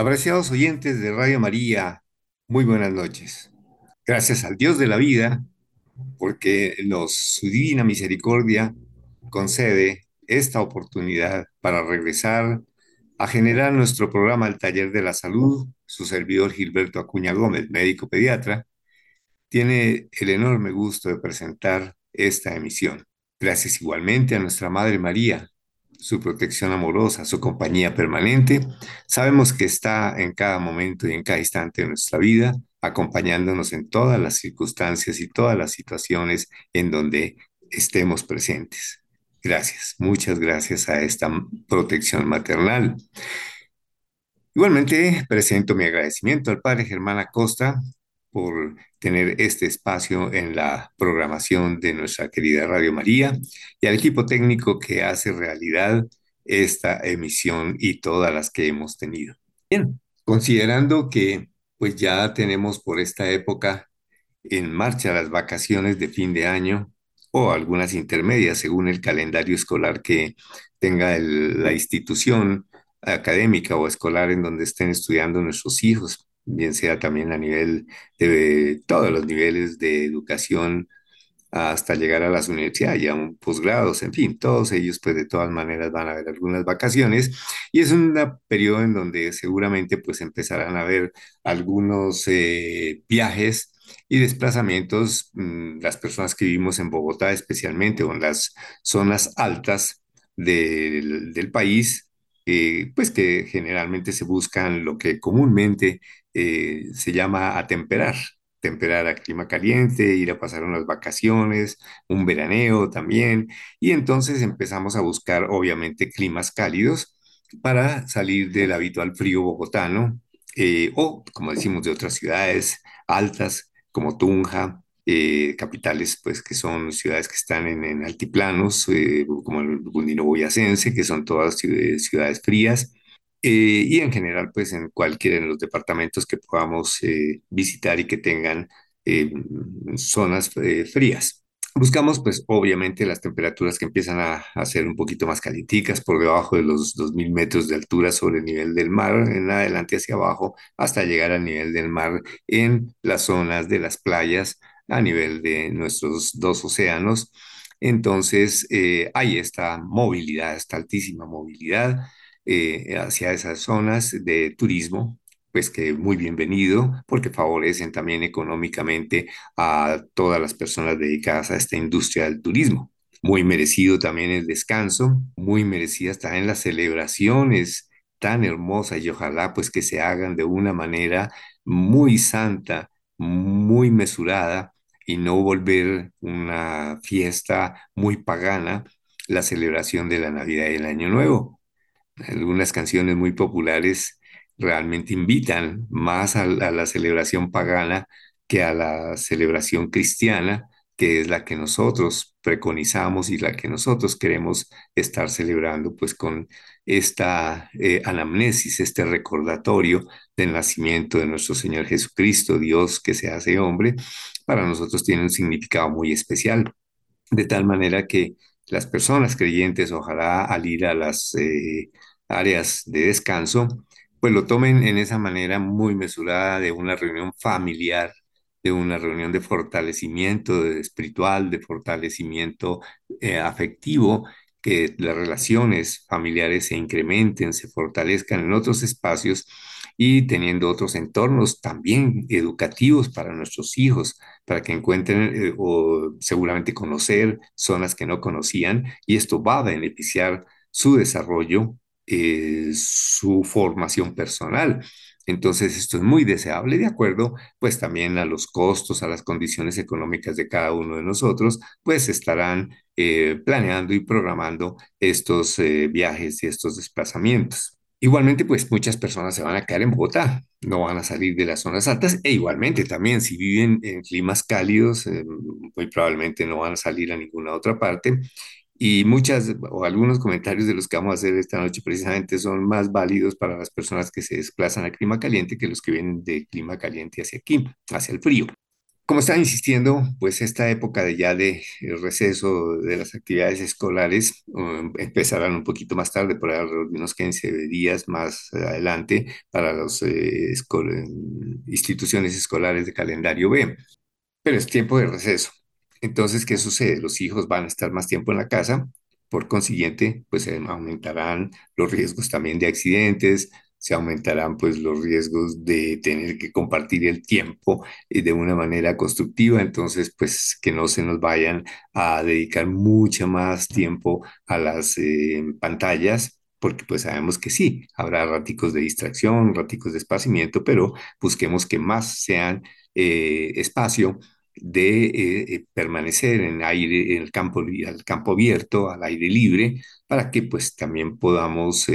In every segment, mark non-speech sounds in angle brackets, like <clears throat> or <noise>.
Apreciados oyentes de Radio María, muy buenas noches. Gracias al Dios de la vida, porque nos, su divina misericordia concede esta oportunidad para regresar a generar nuestro programa El Taller de la Salud. Su servidor Gilberto Acuña Gómez, médico pediatra, tiene el enorme gusto de presentar esta emisión. Gracias igualmente a nuestra Madre María, su protección amorosa, su compañía permanente. Sabemos que está en cada momento y en cada instante de nuestra vida, acompañándonos en todas las circunstancias y todas las situaciones en donde estemos presentes. Gracias, muchas gracias a esta protección maternal. Igualmente presento mi agradecimiento al Padre Germán Acosta por tener este espacio en la programación de nuestra querida Radio María y al equipo técnico que hace realidad esta emisión y todas las que hemos tenido. Bien, considerando que pues ya tenemos por esta época en marcha las vacaciones de fin de año o algunas intermedias según el calendario escolar que tenga la institución académica o escolar en donde estén estudiando nuestros hijos bien sea también a nivel de todos los niveles de educación hasta llegar a las universidades, ya un posgrados, en fin, todos ellos pues de todas maneras van a haber algunas vacaciones. Y es un periodo en donde seguramente pues empezarán a haber algunos eh, viajes y desplazamientos, mm, las personas que vivimos en Bogotá especialmente o en las zonas altas del, del país, eh, pues que generalmente se buscan lo que comúnmente eh, se llama atemperar, temperar a clima caliente, ir a pasar unas vacaciones, un veraneo también, y entonces empezamos a buscar obviamente climas cálidos para salir del habitual frío bogotano eh, o, como decimos, de otras ciudades altas como Tunja, eh, capitales, pues que son ciudades que están en, altiplanos, eh, como el Gundino Boyacense, que son todas ciudades, frías, eh, y en general, pues en cualquiera de los departamentos que podamos visitar y que tengan zonas frías. Buscamos, pues, obviamente las temperaturas que empiezan a, a, ser un poquito más calienticas por debajo de los 2.000 metros de altura sobre el nivel del mar, en adelante hacia abajo, hasta llegar al nivel del mar en las zonas de las playas a nivel de nuestros dos océanos. Entonces, eh, hay esta movilidad, esta altísima movilidad eh, hacia esas zonas de turismo, pues que muy bienvenido porque favorecen también económicamente a todas las personas dedicadas a esta industria del turismo. Muy merecido también el descanso, muy merecidas también las celebraciones tan hermosas y ojalá pues que se hagan de una manera muy santa, muy mesurada y no volver una fiesta muy pagana la celebración de la Navidad y el Año Nuevo. Algunas canciones muy populares realmente invitan más a, la celebración pagana que a la celebración cristiana, que es la que nosotros preconizamos y la que nosotros queremos estar celebrando, pues con esta eh, anamnesis, este recordatorio del nacimiento de nuestro Señor Jesucristo, Dios que se hace hombre, para nosotros tiene un significado muy especial, de tal manera que las personas creyentes, ojalá al ir a las eh, áreas de descanso, pues lo tomen en esa manera muy mesurada de una reunión familiar, de una reunión de fortalecimiento espiritual, de fortalecimiento eh, afectivo, que las relaciones familiares se incrementen, se fortalezcan en otros espacios y teniendo otros entornos también educativos para nuestros hijos, para que encuentren eh, o seguramente conocer zonas que no conocían y esto va a beneficiar su desarrollo, eh, su formación personal. Entonces, esto es muy deseable de acuerdo, pues también a los costos, a las condiciones económicas de cada uno de nosotros, pues estarán eh, planeando y programando estos viajes y estos desplazamientos. Igualmente, pues muchas personas se van a quedar en Bogotá, no van a salir de las zonas altas e igualmente también si viven en climas cálidos, eh, muy probablemente no van a salir a ninguna otra parte. Y muchas o algunos comentarios de los que vamos a hacer esta noche precisamente son más válidos para las personas que se desplazan a clima caliente que los que vienen de clima caliente hacia aquí, hacia el frío. Como estaba insistiendo, pues esta época de ya de el receso de las actividades escolares um, empezarán un poquito más tarde, por ahí unos 15 días más adelante para las eh, instituciones escolares de calendario B. Pero es tiempo de receso. Entonces, ¿qué sucede? Los hijos van a estar más tiempo en la casa, por consiguiente, pues eh, aumentarán los riesgos también de accidentes, se aumentarán pues los riesgos de tener que compartir el tiempo eh, de una manera constructiva, entonces pues que no se nos vayan a dedicar mucho más tiempo a las eh, pantallas. Porque pues sabemos que sí, habrá raticos de distracción, raticos de esparcimiento, pero busquemos que más sean espacio de permanecer en aire, en el campo, al campo abierto, al aire libre, para que pues también podamos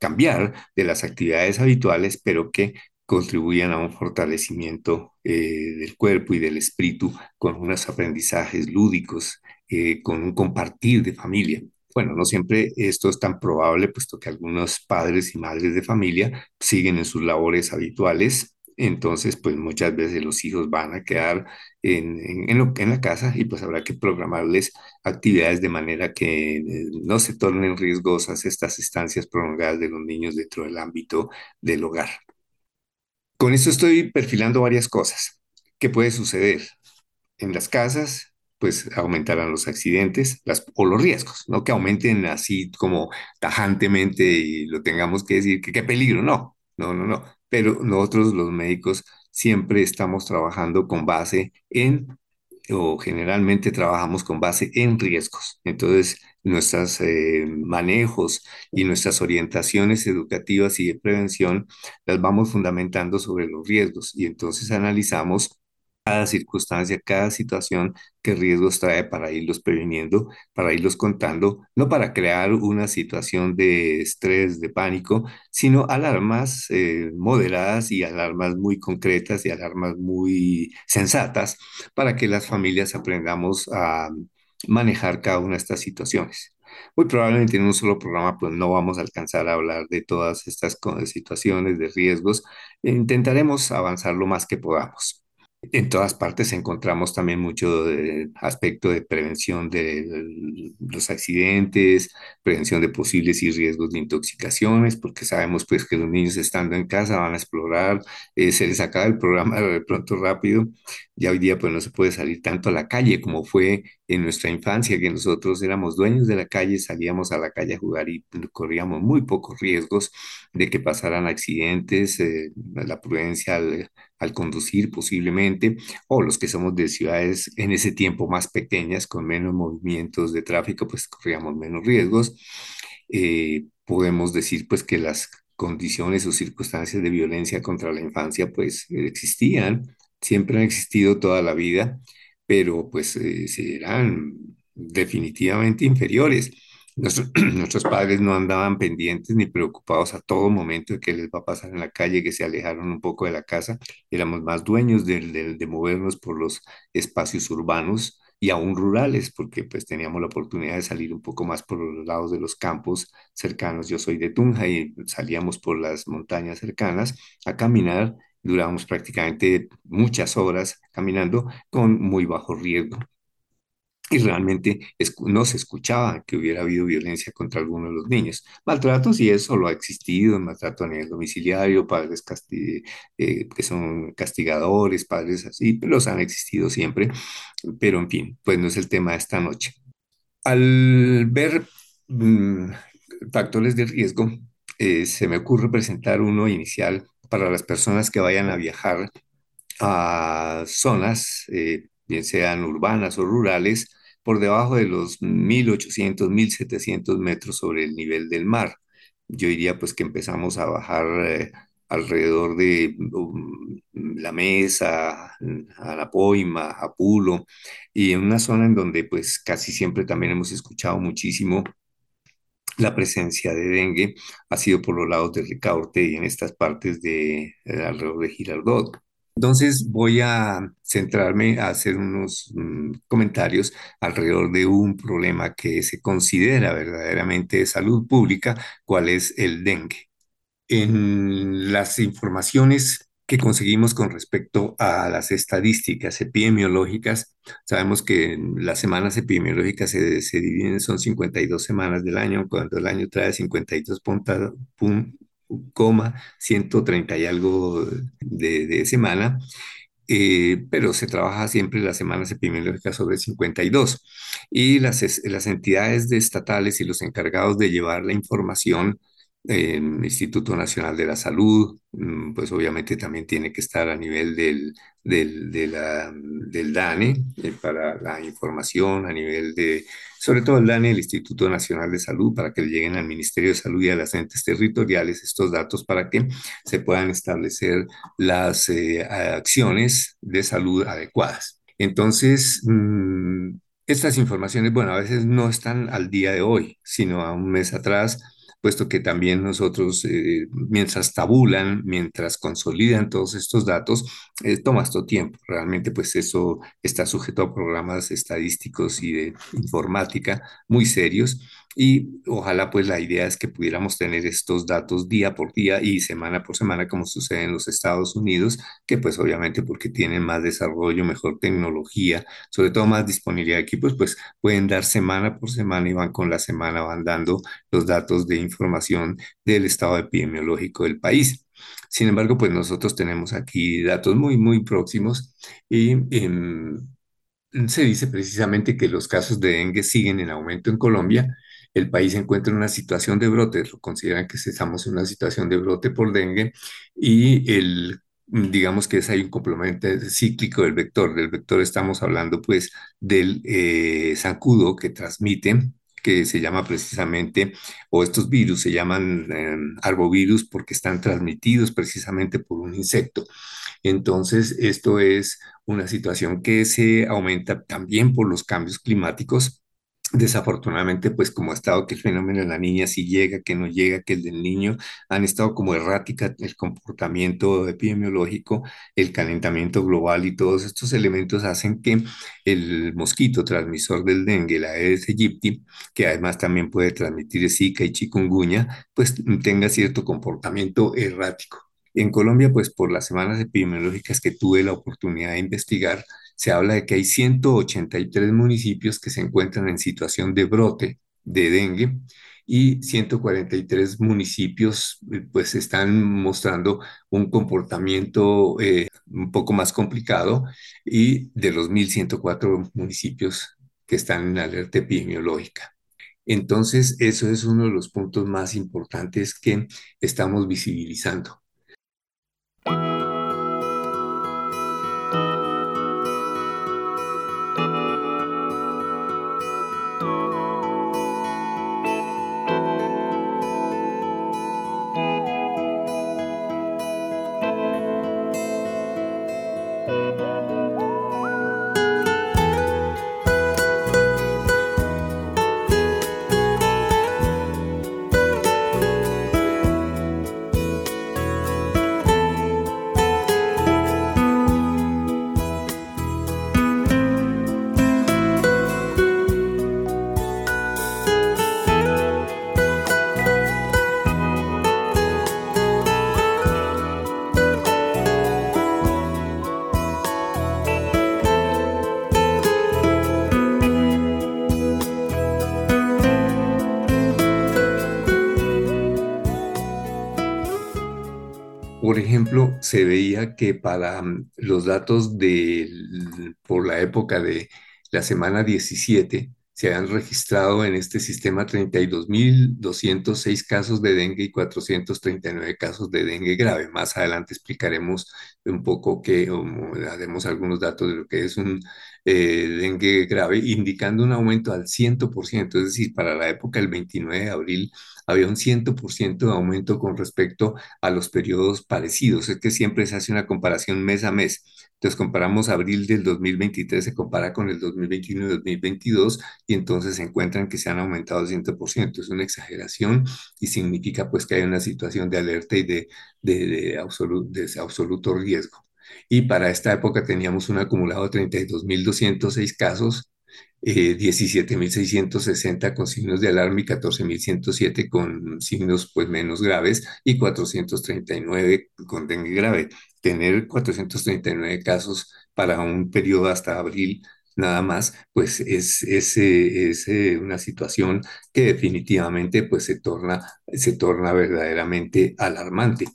cambiar de las actividades habituales, pero que contribuyan a un fortalecimiento eh, del cuerpo y del espíritu con unos aprendizajes lúdicos, eh, con un compartir de familia. Bueno, no siempre esto es tan probable, puesto que algunos padres y madres de familia siguen en sus labores habituales entonces, pues muchas veces los hijos van a quedar en, en, la casa y pues habrá que programarles actividades de manera que eh, no se tornen riesgosas estas estancias prolongadas de los niños dentro del ámbito del hogar. Con esto estoy perfilando varias cosas. ¿Qué puede suceder? En las casas, pues aumentarán los accidentes las, o los riesgos, no que aumenten así como tajantemente y lo tengamos que decir que qué peligro, no, no, no, no pero nosotros los médicos siempre estamos trabajando con base en, o generalmente trabajamos con base en riesgos. Entonces, nuestros eh, manejos y nuestras orientaciones educativas y de prevención las vamos fundamentando sobre los riesgos y entonces analizamos cada circunstancia, cada situación, qué riesgos trae para irlos previniendo, para irlos contando, no para crear una situación de estrés, de pánico, sino alarmas eh, moderadas y alarmas muy concretas y alarmas muy sensatas para que las familias aprendamos a manejar cada una de estas situaciones. Muy probablemente en un solo programa pues no vamos a alcanzar a hablar de todas estas situaciones de riesgos. Intentaremos avanzar lo más que podamos. En todas partes encontramos también mucho aspecto de prevención de los accidentes, prevención de posibles y riesgos de intoxicaciones, porque sabemos pues que los niños estando en casa van a explorar, eh, se les acaba el programa de pronto rápido, ya hoy día pues no se puede salir tanto a la calle como fue en nuestra infancia, que nosotros éramos dueños de la calle, salíamos a la calle a jugar y corríamos muy pocos riesgos de que pasaran accidentes, eh, la prudencia al al conducir posiblemente, o los que somos de ciudades en ese tiempo más pequeñas, con menos movimientos de tráfico, pues corríamos menos riesgos. Eh, podemos decir pues que las condiciones o circunstancias de violencia contra la infancia pues existían, siempre han existido toda la vida, pero pues eh, serán definitivamente inferiores. <clears throat> Nuestros, padres no andaban pendientes ni preocupados a todo momento de qué les va a pasar en la calle, que se alejaron un poco de la casa. Éramos más dueños de, de, movernos por los espacios urbanos y aún rurales, porque pues teníamos la oportunidad de salir un poco más por los lados de los campos cercanos. Yo soy de Tunja y salíamos por las montañas cercanas a caminar. Durábamos prácticamente muchas horas caminando con muy bajo riesgo y realmente no se escuchaba que hubiera habido violencia contra alguno de los niños. Maltratos y eso lo ha existido, maltrato a nivel domiciliario, padres eh, que son castigadores, padres así, los han existido siempre, pero en fin, pues no es el tema de esta noche. Al ver mm, factores de riesgo, eh, se me ocurre presentar uno inicial para las personas que vayan a viajar a zonas, eh, bien sean urbanas o rurales, por debajo de los 1800, 1700 metros sobre el nivel del mar. Yo diría pues que empezamos a bajar eh, alrededor de um, La Mesa, Anapoima, Apulo, y en una zona en donde pues casi siempre también hemos escuchado muchísimo la presencia de dengue ha sido por los lados de Ricaurte y en estas partes de eh, alrededor de Girardot. Entonces voy a centrarme a hacer unos mm, comentarios alrededor de un problema que se considera verdaderamente de salud pública, cuál es el dengue. En las informaciones que conseguimos con respecto a las estadísticas epidemiológicas. Sabemos que las semanas epidemiológicas se, dividen, son 52 semanas del año, cuando el año trae 52 punta, pun, 130 y algo de, de semana. Eh, pero se trabaja siempre las semanas epidemiológicas sobre 52 y las, las entidades estatales y los encargados de llevar la información el Instituto Nacional de la Salud, mm, pues obviamente también tiene que estar a nivel del, del, de la, del DANE eh, para la información, a nivel de, sobre todo el DANE, el Instituto Nacional de Salud, para que lleguen al Ministerio de Salud y a las entes territoriales estos datos para que se puedan establecer las eh, acciones de salud adecuadas. Entonces, mmm, estas informaciones, bueno, a veces no están al día de hoy, sino a un mes atrás puesto que también nosotros, eh, mientras tabulan, mientras consolidan todos estos datos, eh, toma esto tiempo. Realmente, pues eso está sujeto a programas estadísticos y de informática muy serios y ojalá pues la idea es que pudiéramos tener estos datos día por día y semana por semana como sucede en los Estados Unidos, que pues obviamente porque tienen más desarrollo, mejor tecnología, sobre todo más disponibilidad de equipos, pues pueden dar semana por semana y van con la semana, van dando los datos de información del estado epidemiológico del país. Sin embargo, pues nosotros tenemos aquí datos muy, muy próximos y eh, se dice precisamente que los casos de dengue siguen en aumento en Colombia el país se encuentra en una situación de brote, lo consideran que estamos en una situación de brote por dengue y el digamos que es ahí un complemento cíclico del vector. Del vector estamos hablando pues del eh, zancudo que transmite, que se llama precisamente, o estos virus se llaman eh, arbovirus porque están transmitidos precisamente por un insecto. Entonces, esto es una situación que se aumenta también por los cambios climáticos Desafortunadamente, pues como ha estado que el fenómeno de la niña si llega, que no llega, que el del niño, han estado como errática el comportamiento epidemiológico, el calentamiento global y todos estos elementos hacen que el mosquito transmisor del dengue, la Aedes aegypti, que además también puede transmitir Zika y chikungunya, pues tenga cierto comportamiento errático. En Colombia, pues por las semanas epidemiológicas que tuve la oportunidad de investigar, se habla de que hay 183 municipios que se encuentran en situación de brote de dengue y 143 municipios eh, pues están mostrando un comportamiento eh, un poco más complicado y de los 1.104 municipios que están en alerta epidemiológica. Entonces, eso es uno de los puntos más importantes que estamos visibilizando. Se veía que para mm, los datos de, por la época de la semana 17, se han registrado en este sistema 32.206 casos de dengue y 439 casos de dengue grave. Más adelante explicaremos un poco que haremos algunos datos de lo que es un eh, dengue grave, indicando un aumento al 100%, es decir, para la época del 29 de abril había un 100% de aumento con respecto a los periodos parecidos. Es que siempre se hace una comparación mes a mes. Entonces comparamos abril del 2023, se compara con el 2021 y 2022 y entonces se encuentran que se han aumentado 100%. Es una exageración y significa pues que hay una situación de alerta y de, de, de, absoluto, de absoluto riesgo. Y para esta época teníamos un acumulado de 32.206 casos eh, 17.660 con signos de alarma y 14.107 con signos pues menos graves y 439 con dengue grave. Tener 439 casos para un periodo hasta abril nada más, pues es, es, eh, es eh, una situación que definitivamente pues se torna, se torna verdaderamente alarmante.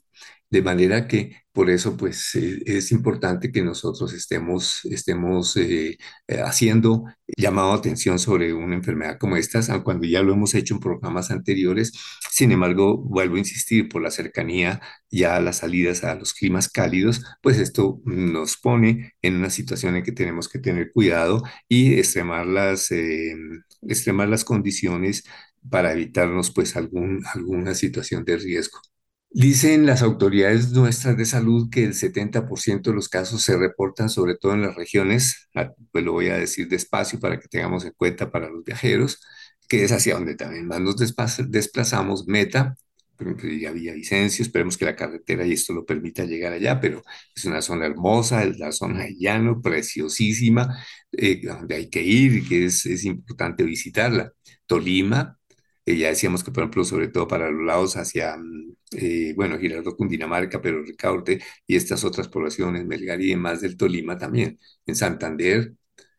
De manera que por eso pues eh, es importante que nosotros estemos, estemos eh, eh, haciendo llamado atención sobre una enfermedad como esta, cuando ya lo hemos hecho en programas anteriores. Sin embargo, vuelvo a insistir, por la cercanía ya a las salidas a los climas cálidos, pues esto nos pone en una situación en que tenemos que tener cuidado y extremar las, extremar las condiciones para evitarnos pues algún, alguna situación de riesgo. Dicen las autoridades nuestras de salud que el 70% de los casos se reportan sobre todo en las regiones, pues lo voy a decir despacio para que tengamos en cuenta para los viajeros, que es hacia donde también más nos desplazamos, Meta, ya Villavicencio, esperemos que la carretera y esto lo permita llegar allá, pero es una zona hermosa, es la zona de llano, preciosísima, eh, donde hay que ir y que es importante visitarla. Tolima, ya decíamos que, por ejemplo, sobre todo para los lados hacia, eh, bueno, Girardot, Cundinamarca, pero Ricaurte y estas otras poblaciones, Melgar y demás del Tolima también, en Santander,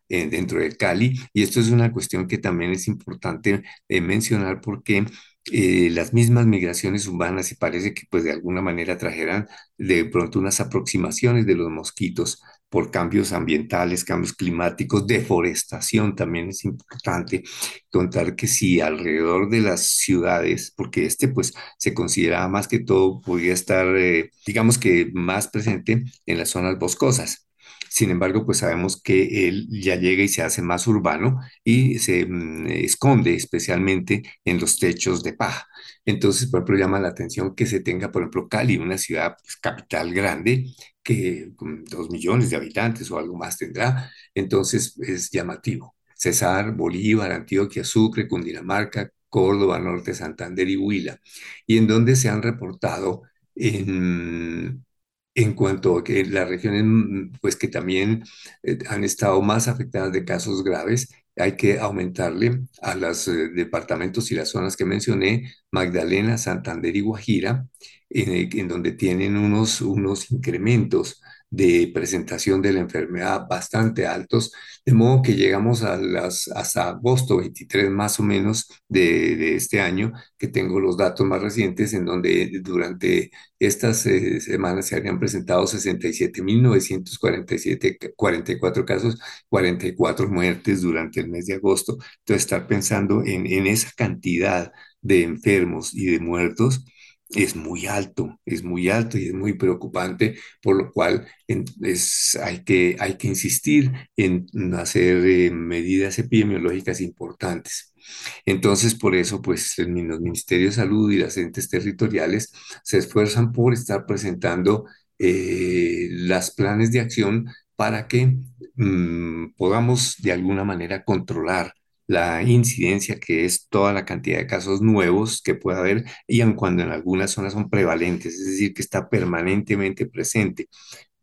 dentro del Cali. Y esto es una cuestión que también es importante eh, mencionar porque eh, las mismas migraciones urbanas y parece que pues de alguna manera trajerán de pronto unas aproximaciones de los mosquitos por cambios ambientales, cambios climáticos, deforestación también es importante contar que si alrededor de las ciudades, porque este pues se considera más que todo podría estar, eh, digamos que más presente en las zonas boscosas. Sin embargo, pues sabemos que él ya llega y se hace más urbano y se mm, esconde especialmente en los techos de paja. Entonces, por ejemplo, llama la atención que se tenga, por ejemplo, Cali, una ciudad pues, capital grande, que con dos millones de habitantes o algo más tendrá, entonces es llamativo. Cesar, Bolívar, Antioquia, Sucre, Cundinamarca, Córdoba, Norte, Santander y Huila, y en donde se han reportado en, en cuanto a que las regiones mm, pues que también eh, han estado más afectadas de casos graves, hay que aumentarle a los eh, departamentos y las zonas que mencioné, Magdalena, Santander y Guajira, en, donde tienen unos, unos incrementos de presentación de la enfermedad bastante altos, de modo que llegamos a las, hasta agosto 23 más o menos de, este año, que tengo los datos más recientes, en donde durante estas eh, semanas se habían presentado 67.947, 44 casos, 44 muertes durante el mes de agosto. Entonces, estar pensando en, en esa cantidad de enfermos y de muertos, es muy alto, es muy alto y es muy preocupante, por lo cual es, hay, que, hay que insistir en hacer eh, medidas epidemiológicas importantes. Entonces, por eso, pues los Ministerios de Salud y las entes territoriales se esfuerzan por estar presentando eh, las planes de acción para que mm, podamos de alguna manera controlar la incidencia, que es toda la cantidad de casos nuevos que puede haber, y aun cuando en algunas zonas son prevalentes, es decir, que está permanentemente presente,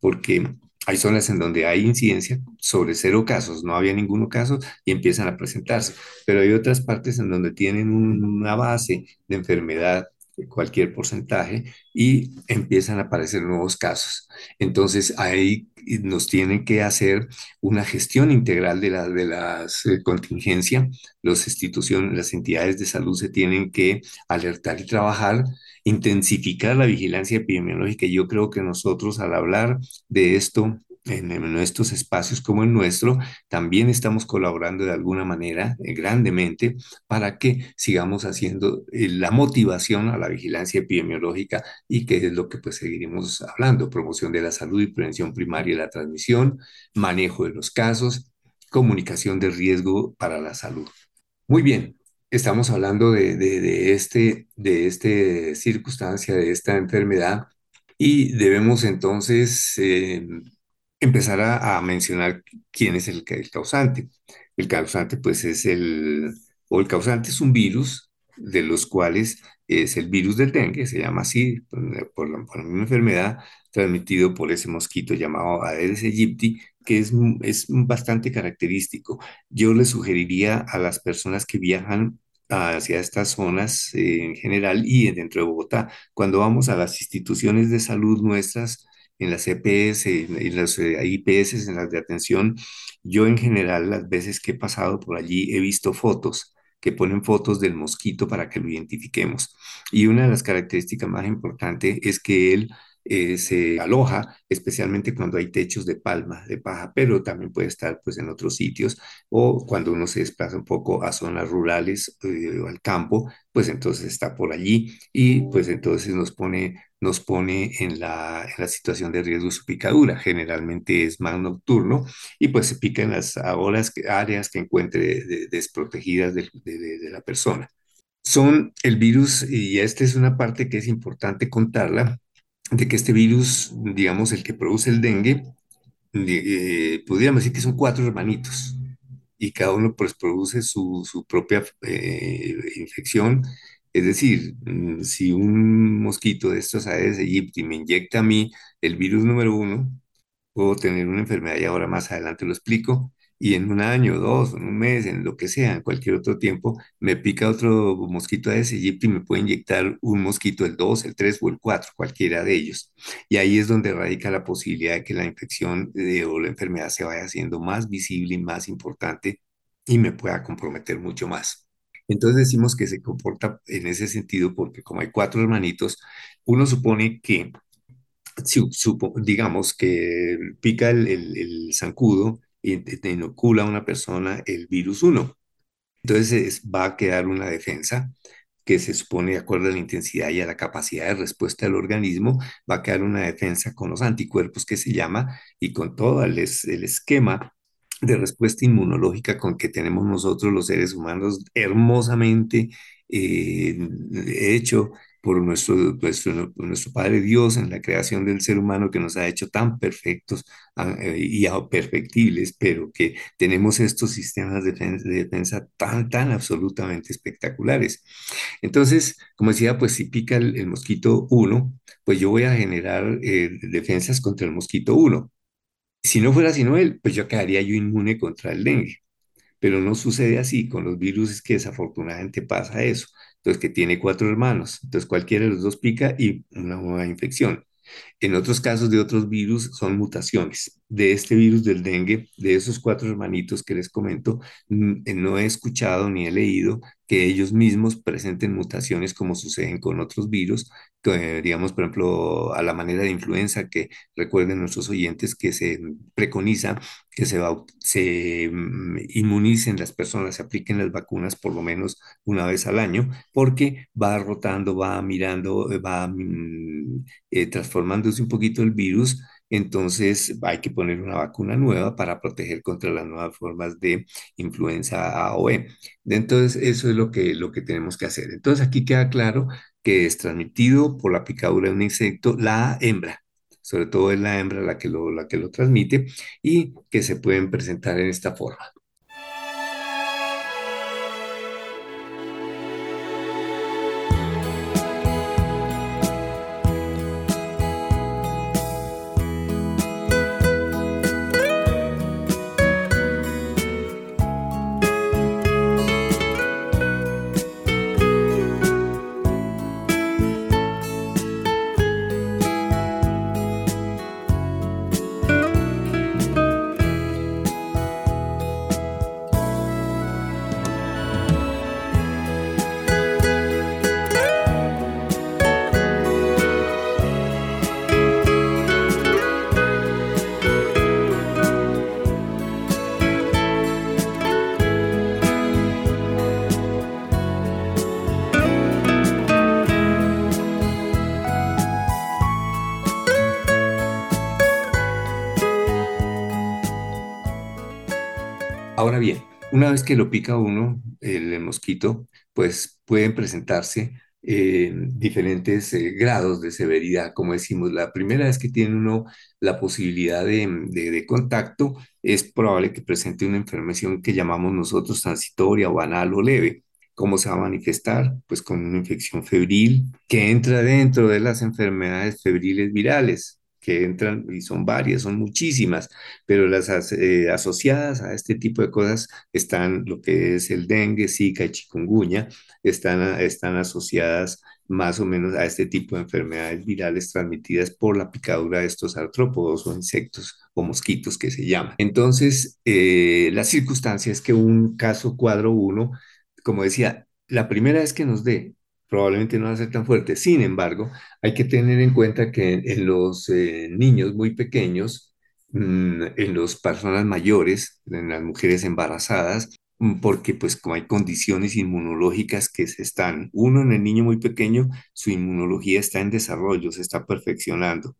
porque hay zonas en donde hay incidencia sobre cero casos, no había ninguno caso y empiezan a presentarse, pero hay otras partes en donde tienen una base de enfermedad cualquier porcentaje y empiezan a aparecer nuevos casos. Entonces ahí nos tienen que hacer una gestión integral de la de las eh, contingencia. Las instituciones, las entidades de salud se tienen que alertar y trabajar, intensificar la vigilancia epidemiológica. Yo creo que nosotros al hablar de esto en, nuestros espacios como el nuestro, también estamos colaborando de alguna manera eh, grandemente para que sigamos haciendo eh, la motivación a la vigilancia epidemiológica y que es lo que pues seguiremos hablando, promoción de la salud y prevención primaria de la transmisión, manejo de los casos, comunicación de riesgo para la salud. Muy bien, estamos hablando de, de, este, de esta circunstancia, de esta enfermedad y debemos entonces... Eh, empezar a, mencionar quién es el, causante. El causante, pues, es el, o el causante es un virus, de los cuales es el virus del dengue, se llama así, por la, misma enfermedad, transmitido por ese mosquito llamado Aedes aegypti, que es, es bastante característico. Yo le sugeriría a las personas que viajan hacia estas zonas eh, en general y dentro de Bogotá, cuando vamos a las instituciones de salud nuestras, en las EPS, en, las eh, IPS, en las de atención, yo en general las veces que he pasado por allí he visto fotos que ponen fotos del mosquito para que lo identifiquemos. Y una de las características más importantes es que él eh, se aloja, especialmente cuando hay techos de palma, de paja, pero también puede estar pues en otros sitios o cuando uno se desplaza un poco a zonas rurales eh, o al campo, pues entonces está por allí y pues entonces nos pone, nos pone en la, situación de riesgo su picadura. Generalmente es más nocturno y pues se pica en las horas, áreas que encuentre de- desprotegidas de, la persona. Son el virus, y esta es una parte que es importante contarla, de que este virus, digamos, el que produce el dengue, de- eh, pudiéramos decir que son cuatro hermanitos y cada uno pues produce su, su propia eh, infección. Es decir, mm, si un mosquito de estos Aedes aegypti me inyecta a mí el virus número uno, puedo tener una enfermedad y ahora más adelante lo explico. Y en un año, dos, en un mes, en lo que sea, en cualquier otro tiempo, me pica otro mosquito de ese y me puede inyectar un mosquito, el 2 el 3 o el 4 cualquiera de ellos. Y ahí es donde radica la posibilidad de que la infección eh, o la enfermedad se vaya haciendo más visible y más importante y me pueda comprometer mucho más. Entonces decimos que se comporta en ese sentido porque como hay cuatro hermanitos, uno supone que digamos que pica el, zancudo y inocula a una persona el virus uno. Entonces es- va a quedar una defensa que se supone de acuerdo a la intensidad y a la capacidad de respuesta del organismo, va a quedar una defensa con los anticuerpos que se llama y con todo el esquema de respuesta inmunológica con que tenemos nosotros los seres humanos hermosamente eh, hecho por nuestro, nuestro, nuestro Padre Dios en la creación del ser humano que nos ha hecho tan perfectos ah, y perfectibles, pero que tenemos estos sistemas de defensa, de defensa tan, tan absolutamente espectaculares. Entonces, como decía, pues si pica el, mosquito uno, pues yo voy a generar eh, defensas contra el mosquito uno. Si no fuera sino él, pues yo quedaría yo inmune contra el dengue. Pero no sucede así con los virus, es que desafortunadamente pasa eso. Entonces, que tiene cuatro hermanos. Entonces, cualquiera de los dos pica y una nueva infección. En otros casos de otros virus son mutaciones. De este virus del dengue, de esos cuatro hermanitos que les comento, eh, no he escuchado ni he leído que ellos mismos presenten mutaciones como suceden con otros virus, que, digamos, por ejemplo, a la manera de influenza, que recuerden nuestros oyentes que se preconiza que se, bau- se mm, inmunicen las personas, se apliquen las vacunas por lo menos una vez al año, porque va rotando, va mirando, va mm, eh, un poquito el virus, entonces hay que poner una vacuna nueva para proteger contra las nuevas formas de influenza A o B. Entonces, eso es lo que, lo que tenemos que hacer. Entonces, aquí queda claro que es transmitido por la picadura de un insecto, la hembra. Sobre todo es la hembra la que lo, la que lo transmite y que se pueden presentar en esta forma. Una vez que lo pica uno, el, mosquito, pues pueden presentarse eh, diferentes eh, grados de severidad, como decimos. La primera vez que tiene uno la posibilidad de, de- contacto, es probable que presente una enfermedad que llamamos nosotros transitoria o banal o leve. ¿Cómo se va a manifestar? Pues con una infección febril que entra dentro de las enfermedades febriles virales que entran, y son varias, son muchísimas, pero las eh, asociadas a este tipo de cosas están lo que es el dengue, zika y chikungunya, están, están asociadas más o menos a este tipo de enfermedades virales transmitidas por la picadura de estos artrópodos o insectos o mosquitos que se llaman. Entonces, eh, la circunstancia es que un caso cuadro 1, como decía, la primera vez que nos dé, probablemente no va a ser tan fuerte. Sin embargo, hay que tener en cuenta que en, los eh, niños muy pequeños, mm, en las personas mayores, en las mujeres embarazadas, Mm, porque pues como hay condiciones inmunológicas que se están, uno en el niño muy pequeño, su inmunología está en desarrollo, se está perfeccionando.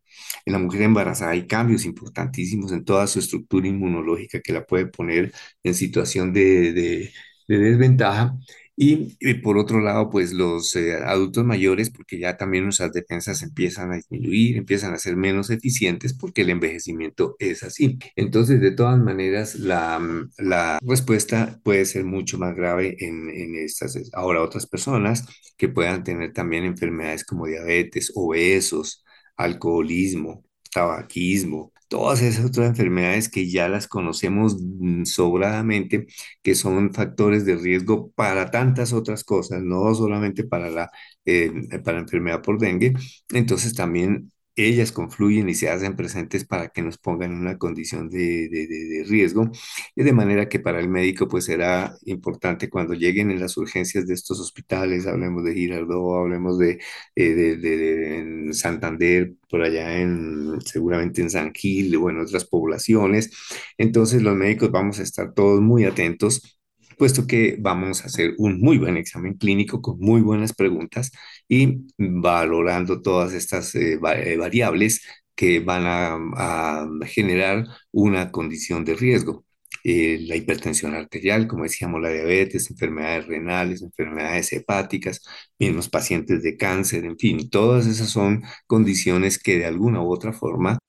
En la mujer embarazada hay cambios importantísimos en toda su estructura inmunológica que la puede poner en situación de, de desventaja y, por otro lado, pues los eh, adultos mayores, porque ya también nuestras defensas empiezan a disminuir, empiezan a ser menos eficientes porque el envejecimiento es así. Entonces, de todas maneras, la, mm, la respuesta puede ser mucho más grave en, en estas. Ahora, otras personas que puedan tener también enfermedades como diabetes, obesos, alcoholismo, tabaquismo, todas esas otras enfermedades que ya las conocemos mm, sobradamente, que son factores de riesgo para tantas otras cosas, no solamente para la, eh, para la enfermedad por dengue. Entonces también ellas confluyen y se hacen presentes para que nos pongan en una condición de, de, de, riesgo, de manera que para el médico pues será importante cuando lleguen en las urgencias de estos hospitales, hablemos de Girardot, hablemos de, eh, de Santander, por allá en, seguramente en San Gil o en otras poblaciones, entonces los médicos vamos a estar todos muy atentos puesto que vamos a hacer un muy buen examen clínico con muy buenas preguntas y valorando todas estas eh, eh, variables que van a, generar una condición de riesgo. Eh, la hipertensión arterial, como decíamos, la diabetes, enfermedades renales, enfermedades hepáticas, mismos pacientes de cáncer, en fin, todas esas son condiciones que de alguna u otra forma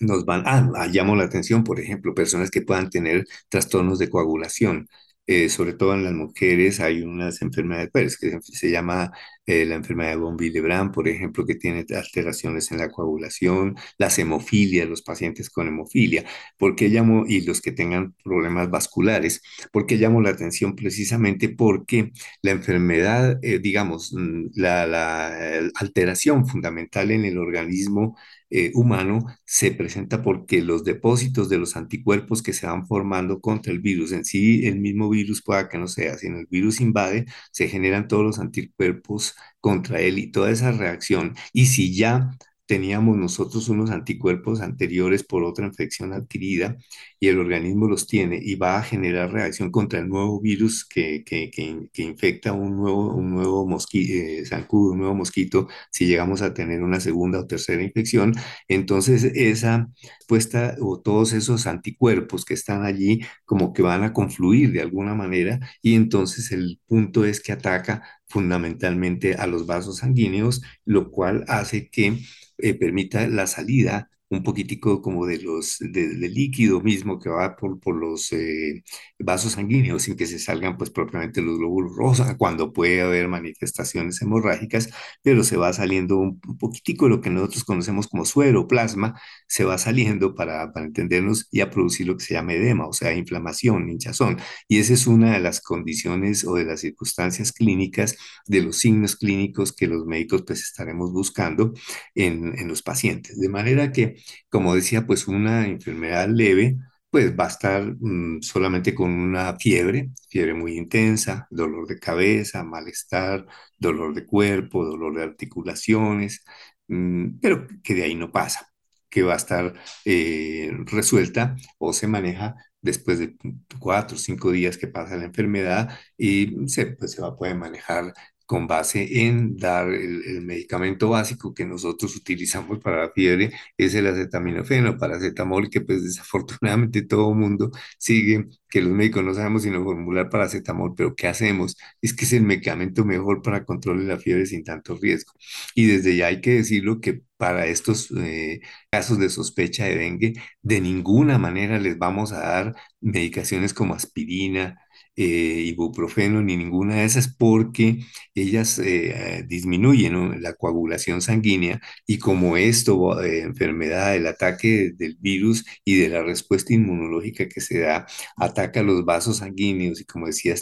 nos van, ah, llamo la atención, por ejemplo, personas que puedan tener trastornos de coagulación, eh, sobre todo en las mujeres, hay unas enfermedades pues, que se llama eh, la enfermedad de von Willebrand, por ejemplo, que tiene alteraciones en la coagulación, las hemofilias, los pacientes con hemofilia, porque llamo, y los que tengan problemas vasculares, porque llamo la atención precisamente porque la enfermedad, eh, digamos, mm, la, la alteración fundamental en el organismo eh, humano se presenta porque los depósitos de los anticuerpos que se van formando contra el virus, en sí el mismo virus pueda que no sea, si el virus invade, se generan todos los anticuerpos contra él y toda esa reacción. Y si ya teníamos nosotros unos anticuerpos anteriores por otra infección adquirida y el organismo los tiene y va a generar reacción contra el nuevo virus que, que, que, infecta un nuevo, un nuevo mosquito, eh, un nuevo mosquito, si llegamos a tener una segunda o tercera infección, entonces esa puesta o todos esos anticuerpos que están allí como que van a confluir de alguna manera y entonces el punto es que ataca fundamentalmente a los vasos sanguíneos, lo cual hace que eh, permita la salida un poquitico como de los de, líquido mismo que va por, por los eh, vasos sanguíneos sin que se salgan pues propiamente los glóbulos rojos cuando puede haber manifestaciones hemorrágicas pero se va saliendo un, poquitico de lo que nosotros conocemos como suero plasma se va saliendo para, para entendernos y a producir lo que se llama edema o sea inflamación hinchazón. Y esa es una de las condiciones o de las circunstancias clínicas de los signos clínicos que los médicos pues estaremos buscando en, en los pacientes. De manera que como decía, pues una enfermedad leve, pues va a estar mm, solamente con una fiebre, fiebre muy intensa, dolor de cabeza, malestar, dolor de cuerpo, dolor de articulaciones, mm, pero que de ahí no pasa, que va a estar eh, resuelta o se maneja después de cuatro o cinco días que pasa la enfermedad y se, pues, se va a poder manejar con base en dar el, medicamento básico que nosotros utilizamos para la fiebre, es el acetaminofeno, paracetamol, que pues desafortunadamente <laughs> todo el mundo sigue, que los médicos no sabemos sino formular paracetamol, pero ¿qué hacemos? Es que es el medicamento mejor para controlar la fiebre sin tanto riesgo. Y desde ya hay que decirlo que para estos eh, casos de sospecha de dengue, de ninguna manera les vamos a dar medicaciones como aspirina, eh, ibuprofeno ni ninguna de esas porque ellas eh, disminuyen la coagulación sanguínea y como esto, eh, enfermedad, el ataque del virus y de la respuesta inmunológica que se da, ataca los vasos sanguíneos y como decía,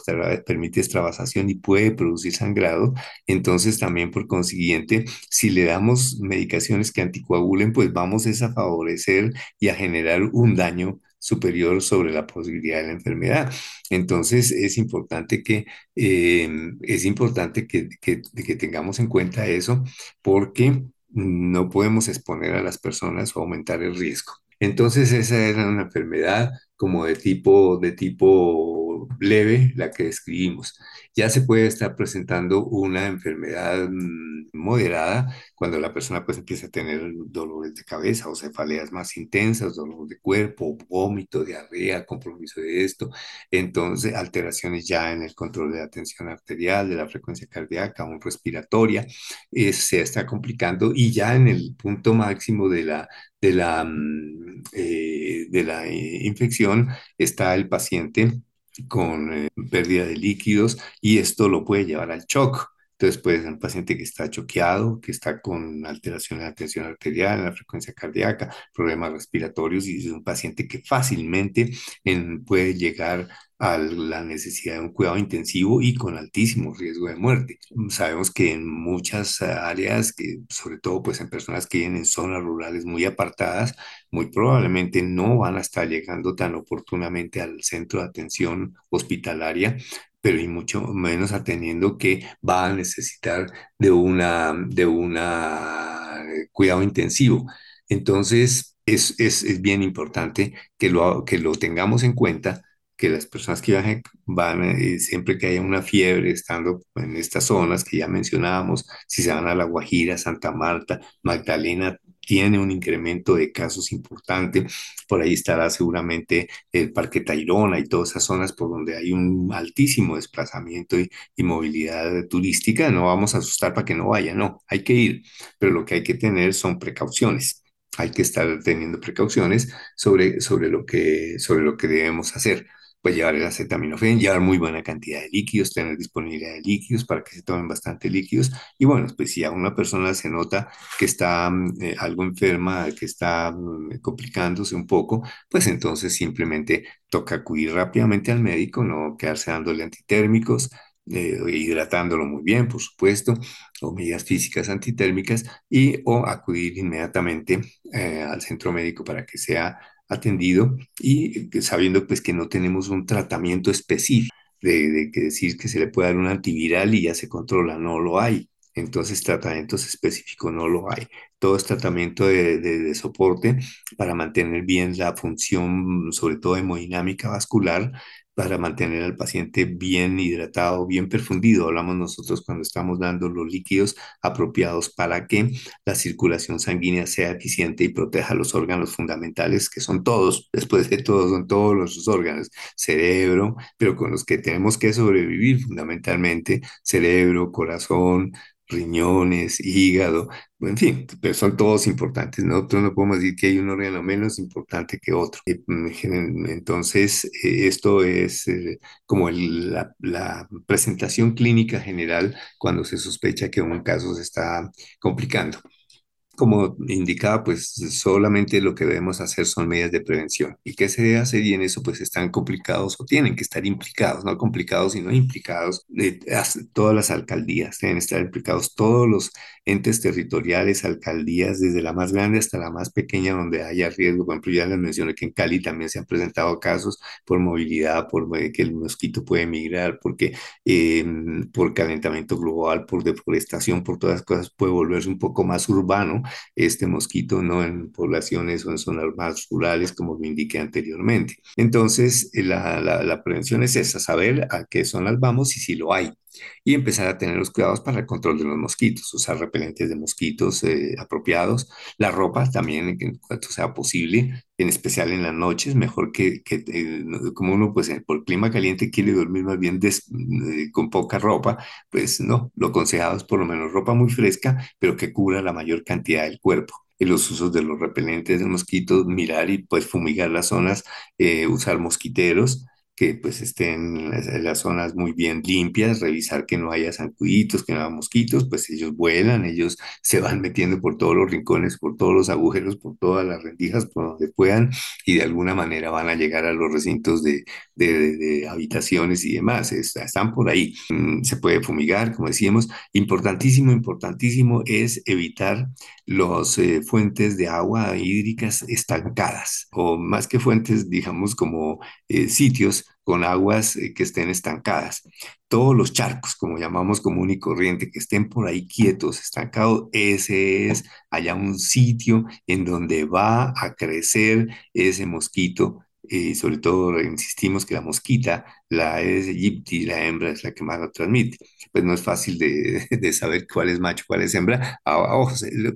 permite extravasación y puede producir sangrado, entonces también por consiguiente, si le damos medicaciones que anticoagulen, pues vamos a favorecer y a generar un daño superior sobre la posibilidad de la enfermedad. Entonces es importante que, eh, es importante que, que, que tengamos en cuenta eso porque no podemos exponer a las personas o aumentar el riesgo. Entonces esa era una enfermedad como de tipo, de tipo leve, la que describimos. Ya se puede estar presentando una enfermedad mm, moderada cuando la persona pues empieza a tener dolores de cabeza o cefaleas más intensas, dolor de cuerpo, vómito, diarrea, compromiso de esto, entonces alteraciones ya en el control de la tensión arterial, de la frecuencia cardíaca, un respiratoria, eh, se está complicando y ya en el punto máximo de la, de la, mm, eh, de la eh, infección está el paciente con eh, pérdida de líquidos y esto lo puede llevar al shock. Entonces puede ser un paciente que está choqueado, que está con alteración de la tensión arterial, en la frecuencia cardíaca, problemas respiratorios y es un paciente que fácilmente puede llegar a la necesidad de un cuidado intensivo y con altísimo riesgo de muerte. Sabemos que en muchas áreas, que sobre todo pues en personas que viven en zonas rurales muy apartadas, muy probablemente no van a estar llegando tan oportunamente al centro de atención hospitalaria pero y mucho menos atendiendo que va a necesitar de una de una eh, cuidado intensivo. Entonces, es, es, es bien importante que lo, que lo tengamos en cuenta que las personas que viajen van, eh, siempre que haya una fiebre, estando en estas zonas que ya mencionábamos, si se van a La Guajira, Santa Marta, Magdalena, tiene un incremento de casos importante. Por ahí estará seguramente el Parque Tayrona y todas esas zonas por donde hay un altísimo desplazamiento y, y movilidad turística. No vamos a asustar para que no vaya, no, hay que ir, pero lo que hay que tener son precauciones hay que estar teniendo precauciones sobre, sobre, lo, que, sobre lo que debemos hacer pues llevar el acetaminofén, llevar muy buena cantidad de líquidos, tener disponibilidad de líquidos para que se tomen bastante líquidos. Y bueno, pues si a una persona se nota que está mm, eh, algo enferma, que está mm, complicándose un poco, pues entonces simplemente toca acudir rápidamente al médico, no quedarse dándole antitérmicos, eh, hidratándolo muy bien, por supuesto, o medidas físicas antitérmicas, y o acudir inmediatamente eh, al centro médico para que sea atendido y sabiendo pues que no tenemos un tratamiento específico de, que decir que se le puede dar un antiviral y ya se controla, no lo hay. Entonces tratamientos específicos no lo hay. Todo es tratamiento de, de soporte para mantener bien la función, sobre todo hemodinámica vascular, para mantener al paciente bien hidratado, bien perfundido. Hablamos nosotros cuando estamos dando los líquidos apropiados para que la circulación sanguínea sea eficiente y proteja los órganos fundamentales, que son todos, después de todo, son todos los órganos, cerebro, pero con los que tenemos que sobrevivir fundamentalmente, cerebro, corazón, riñones, hígado, en fin, pero son todos importantes. Nosotros no podemos decir que hay un órgano menos importante que otro. Eh, mm, entonces, eh, esto es eh, como la, la, presentación clínica general cuando se sospecha que un caso se está complicando como indicaba, pues solamente lo que debemos hacer son medidas de prevención. ¿Y qué se hacer? Y en eso pues están complicados o tienen que estar implicados, no complicados, sino implicados de, todas las alcaldías, deben estar implicados todos los entes territoriales, alcaldías, desde la más grande hasta la más pequeña donde haya riesgo. Por ejemplo, ya les mencioné que en Cali también se han presentado casos por movilidad, por que el mosquito puede migrar, porque em, por calentamiento global, por deforestación, por todas las cosas puede volverse un poco más urbano este mosquito, no en poblaciones o en zonas más rurales, como lo indiqué anteriormente. Entonces, eh, la, la, prevención es esa, saber a qué zonas vamos y si lo hay y empezar a tener los cuidados para el control de los mosquitos, usar repelentes de mosquitos eh, apropiados, la ropa también en cuanto sea posible, en especial en las noches, mejor que, que eh, como uno pues por clima caliente quiere dormir más bien eh, con poca ropa, pues no, lo aconsejado es por lo menos ropa muy fresca, pero que cubra la mayor cantidad del cuerpo los usos de los repelentes de mosquitos, mirar y pues fumigar las zonas, usar mosquiteros, que pues estén las, las zonas muy bien limpias, revisar que no haya zancuditos, que no haya mosquitos, pues ellos vuelan, ellos se van metiendo por todos los rincones, por todos los agujeros, por todas las rendijas, por donde puedan, y de alguna manera van a llegar a los recintos de, habitaciones y demás. Es- están por ahí. Mm, Se puede fumigar, como decíamos. Importantísimo, importantísimo es evitar las fuentes de agua hídricas estancadas, o más que fuentes, digamos, como eh, sitios con aguas eh, que estén estancadas. Todos los charcos, como llamamos común y corriente, que estén por ahí quietos, estancados, ese es allá un sitio en donde va a crecer ese mosquito. Y sobre todo insistimos que la mosquita, la Aedes aegypti, la hembra es la que más lo transmite. Pues no es fácil de, <laughs> de saber cuál es macho, cuál es hembra.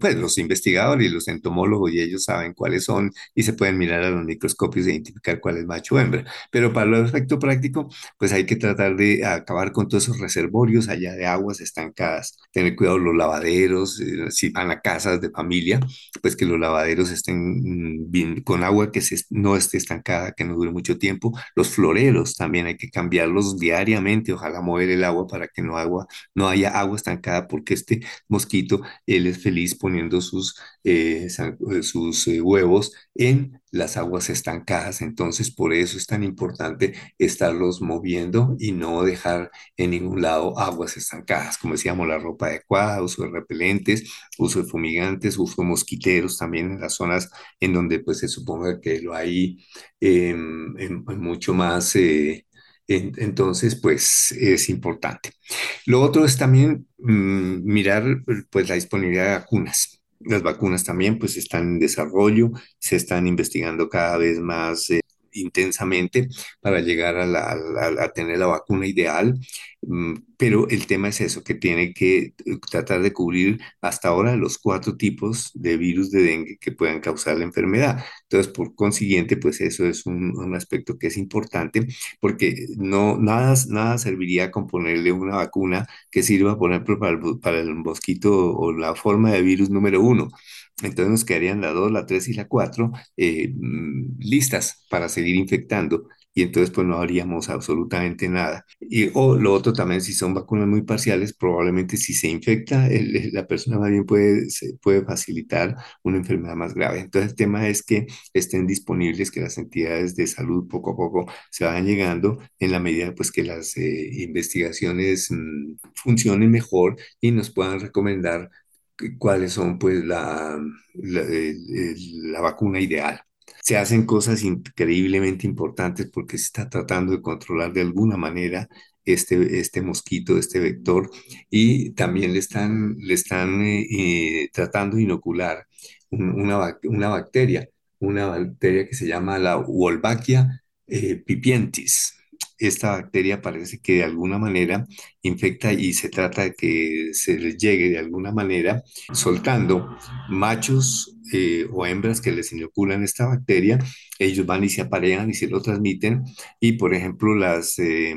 Pues los investigadores y los entomólogos y ellos saben cuáles son y se pueden mirar a los microscopios e identificar cuál es macho o hembra. Pero para el efecto práctico, pues hay que tratar de acabar con todos esos reservorios allá de aguas estancadas, tener cuidado los lavaderos, eh, si van a casas de familia, pues que los lavaderos estén mm, bien, con agua que se, no esté estancada, que no dure mucho tiempo. Los floreros también hay que cambiarlos diariamente, ojalá mover el agua para que no, agua, no haya agua estancada, porque este mosquito, él es feliz poniendo sus, eh, eh, sus eh, huevos en las aguas estancadas. Entonces, por eso es tan importante estarlos moviendo y no dejar en ningún lado aguas estancadas. Como decíamos, la ropa adecuada, uso de repelentes, uso de fumigantes, uso de mosquiteros también en las zonas en donde pues se suponga que lo hay en mucho más. Entonces, pues es importante. Lo otro es también mm, mirar pues la disponibilidad de vacunas. Las vacunas también pues están en desarrollo, se están investigando cada vez más eh, intensamente para llegar a, tener la vacuna ideal. Mm, Pero el tema es eso, que tiene que eh, tratar de cubrir hasta ahora los cuatro tipos de virus de dengue que puedan causar la enfermedad. Entonces, por consiguiente, pues eso es un, aspecto que es importante porque no, nada, nada serviría con ponerle una vacuna que sirva, por ejemplo, para el mosquito o la forma de virus número uno. Entonces nos quedarían la 2, la 3 y la 4 eh, listas para seguir infectando y entonces pues no haríamos absolutamente nada. Y, o lo otro también, si son vacunas muy parciales, probablemente si se infecta, la persona más bien puede, se puede facilitar una enfermedad más grave. Entonces el tema es que estén disponibles, que las entidades de salud poco a poco se vayan llegando en la medida pues que las eh, investigaciones mm, funcionen mejor y nos puedan recomendar cuáles son pues la, la, vacuna ideal. Se hacen cosas increíblemente importantes porque se está tratando de controlar de alguna manera este, este mosquito, este vector, y también le están, le están eh, eh, tratando de inocular un- una, una bacteria, una bacteria que se llama la Wolbachia eh, pipientis. Esta bacteria parece que de alguna manera infecta y se trata de que se les llegue de alguna manera soltando machos eh, o hembras que les inoculan esta bacteria, ellos van y se aparean y se lo transmiten. Y por ejemplo las, eh,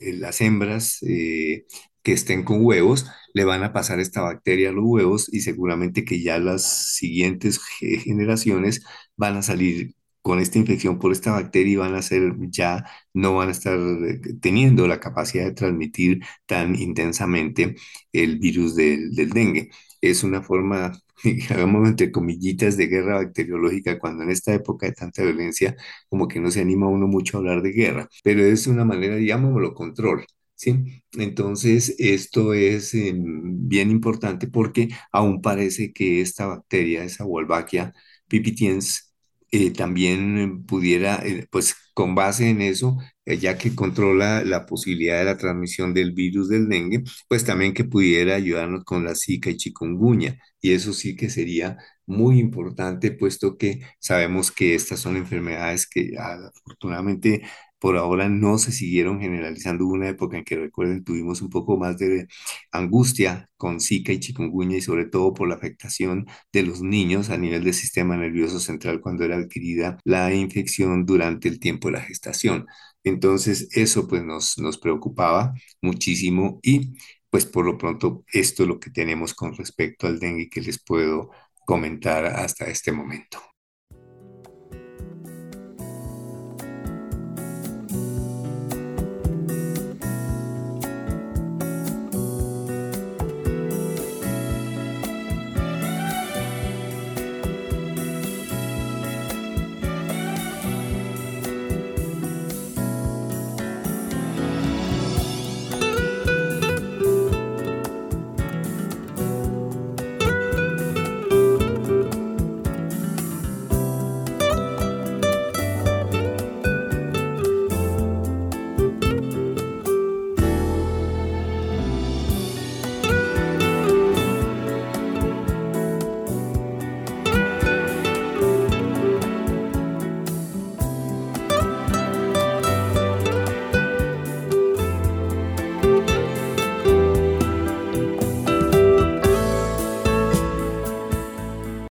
eh, las hembras eh, que estén con huevos le van a pasar esta bacteria a los huevos y seguramente que ya las siguientes ge- generaciones van a salir con esta infección por esta bacteria van a ser ya, no van a estar eh, teniendo la capacidad de transmitir tan intensamente el virus del, dengue. Es una forma, <laughs> digamos, entre comillitas, de guerra bacteriológica, cuando en esta época de tanta violencia, como que no se anima uno mucho a hablar de guerra, pero es una manera, digámoslo, control. ¿Sí? Entonces, esto es eh, bien importante porque aún parece que esta bacteria, esa Wolbachia pipitiens, eh, también pudiera, eh, pues con base en eso, eh, ya que controla la posibilidad de la transmisión del virus del dengue, pues también que pudiera ayudarnos con la Zika y chikungunya. Y eso sí que sería muy importante, puesto que sabemos que estas son enfermedades que ah, afortunadamente por ahora no se siguieron generalizando. Una época en que recuerden, tuvimos un poco más de angustia con Zika y chikungunya y sobre todo por la afectación de los niños a nivel del sistema nervioso central cuando era adquirida la infección durante el tiempo de la gestación. Entonces, eso pues nos, nos preocupaba muchísimo y pues por lo pronto esto es lo que tenemos con respecto al dengue que les puedo comentar hasta este momento.